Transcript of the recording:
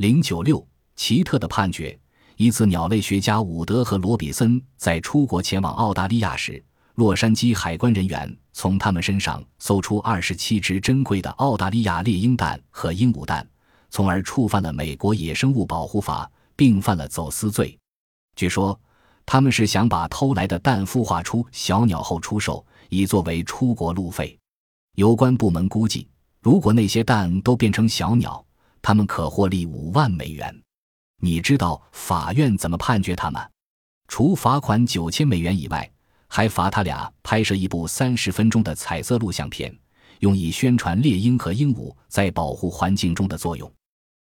零九六奇特的判决。一次，鸟类学家伍德和罗比森在出国前往澳大利亚时，洛杉矶海关人员从他们身上搜出二十七只珍贵的澳大利亚猎鹰蛋和鹦鹉蛋，从而触犯了美国野生物保护法，并犯了走私罪。据说，他们是想把偷来的蛋孵化出小鸟后出售，以作为出国路费。有关部门估计，如果那些蛋都变成小鸟，他们可获利五万美元。你知道法院怎么判决他们？除罚款九千美元以外，还罚他俩拍摄一部三十分钟的彩色录像片，用以宣传猎鹰和鹦鹉在保护环境中的作用。